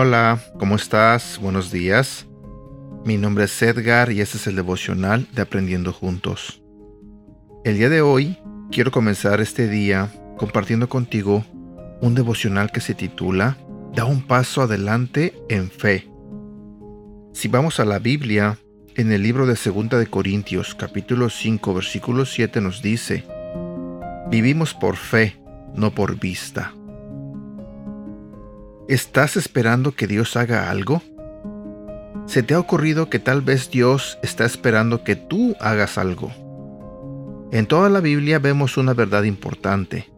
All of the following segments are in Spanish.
Hola, ¿cómo estás? Buenos días. Mi nombre es Edgar y este es el devocional de Aprendiendo Juntos. El día de hoy quiero comenzar este día compartiendo contigo un devocional que se titula Da un paso adelante en fe. Si vamos a la Biblia, en el libro de 2 de Corintios, capítulo 5, versículo 7 nos dice: Vivimos por fe, no por vista. ¿Estás esperando que Dios haga algo? ¿Se te ha ocurrido que tal vez Dios está esperando que tú hagas algo? En toda la Biblia vemos una verdad importante.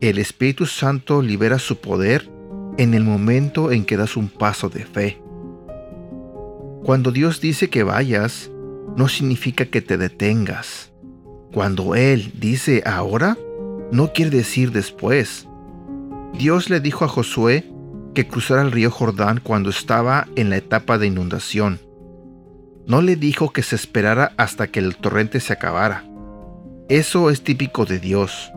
El Espíritu Santo libera su poder en el momento en que das un paso de fe. Cuando Dios dice que vayas, no significa que te detengas. Cuando Él dice ahora, no quiere decir después. Dios le dijo a Josué que cruzara el río Jordán cuando estaba en la etapa de inundación. No le dijo que se esperara hasta que el torrente se acabara. Eso es típico de Dios.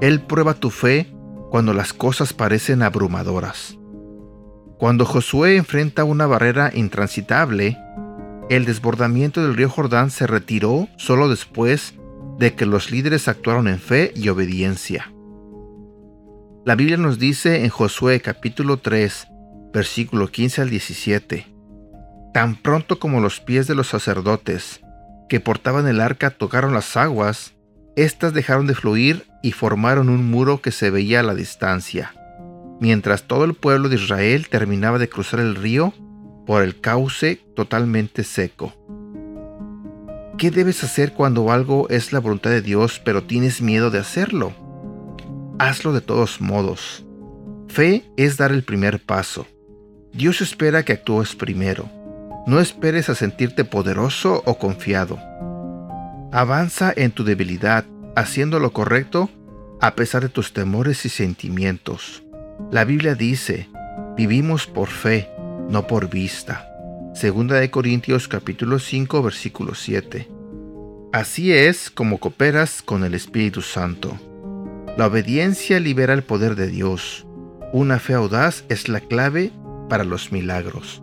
Él prueba tu fe cuando las cosas parecen abrumadoras. Cuando Josué enfrenta una barrera intransitable, el desbordamiento del río Jordán se retiró solo después de que los líderes actuaron en fe y obediencia. La Biblia nos dice en Josué capítulo 3, versículo 15 al 17, Tan pronto como los pies de los sacerdotes que portaban el arca tocaron las aguas, éstas dejaron de fluir y formaron un muro que se veía a la distancia, mientras todo el pueblo de Israel terminaba de cruzar el río por el cauce totalmente seco. ¿Qué debes hacer cuando algo es la voluntad de Dios pero tienes miedo de hacerlo? hazlo de todos modos. Fe es dar el primer paso. Dios espera que actúes primero. No esperes a sentirte poderoso o confiado. Avanza en tu debilidad, haciendo lo correcto a pesar de tus temores y sentimientos. La Biblia dice, vivimos por fe, no por vista. Segunda de Corintios capítulo 5 versículo 7. Así es como cooperas con el Espíritu Santo. La obediencia libera el poder de Dios. Una fe audaz es la clave para los milagros.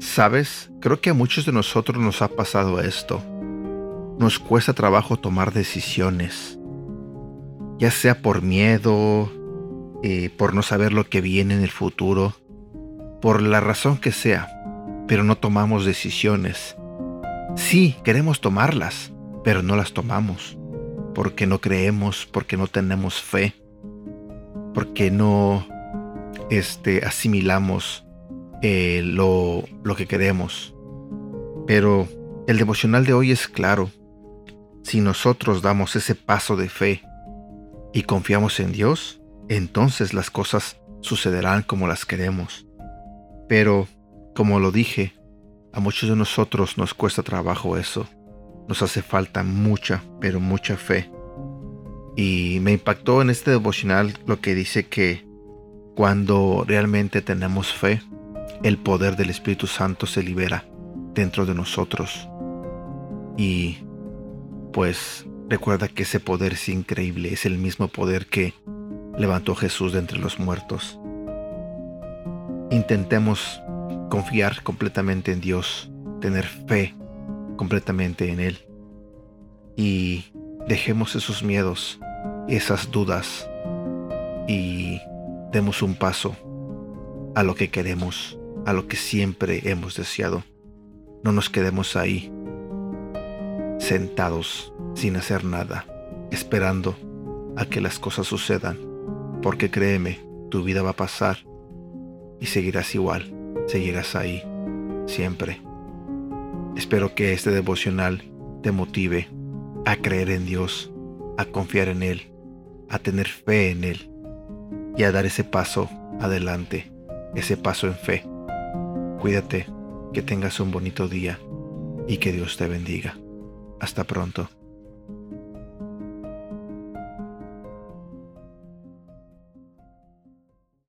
Sabes, creo que a muchos de nosotros nos ha pasado esto. Nos cuesta trabajo tomar decisiones, ya sea por miedo, eh, por no saber lo que viene en el futuro, por la razón que sea, pero no tomamos decisiones. Sí, queremos tomarlas, pero no las tomamos porque no creemos, porque no tenemos fe, porque no este, asimilamos eh, lo, lo que queremos. Pero el devocional de hoy es claro. Si nosotros damos ese paso de fe y confiamos en Dios, entonces las cosas sucederán como las queremos. Pero, como lo dije, a muchos de nosotros nos cuesta trabajo eso. Nos hace falta mucha, pero mucha fe. Y me impactó en este devocional lo que dice que cuando realmente tenemos fe, el poder del Espíritu Santo se libera dentro de nosotros. Y pues recuerda que ese poder es increíble, es el mismo poder que levantó Jesús de entre los muertos. Intentemos confiar completamente en Dios, tener fe completamente en Él. Y dejemos esos miedos, esas dudas y demos un paso a lo que queremos, a lo que siempre hemos deseado. No nos quedemos ahí, sentados, sin hacer nada, esperando a que las cosas sucedan, porque créeme, tu vida va a pasar y seguirás igual, seguirás ahí, siempre. Espero que este devocional te motive a creer en Dios, a confiar en Él, a tener fe en Él y a dar ese paso adelante, ese paso en fe. Cuídate, que tengas un bonito día y que Dios te bendiga. Hasta pronto.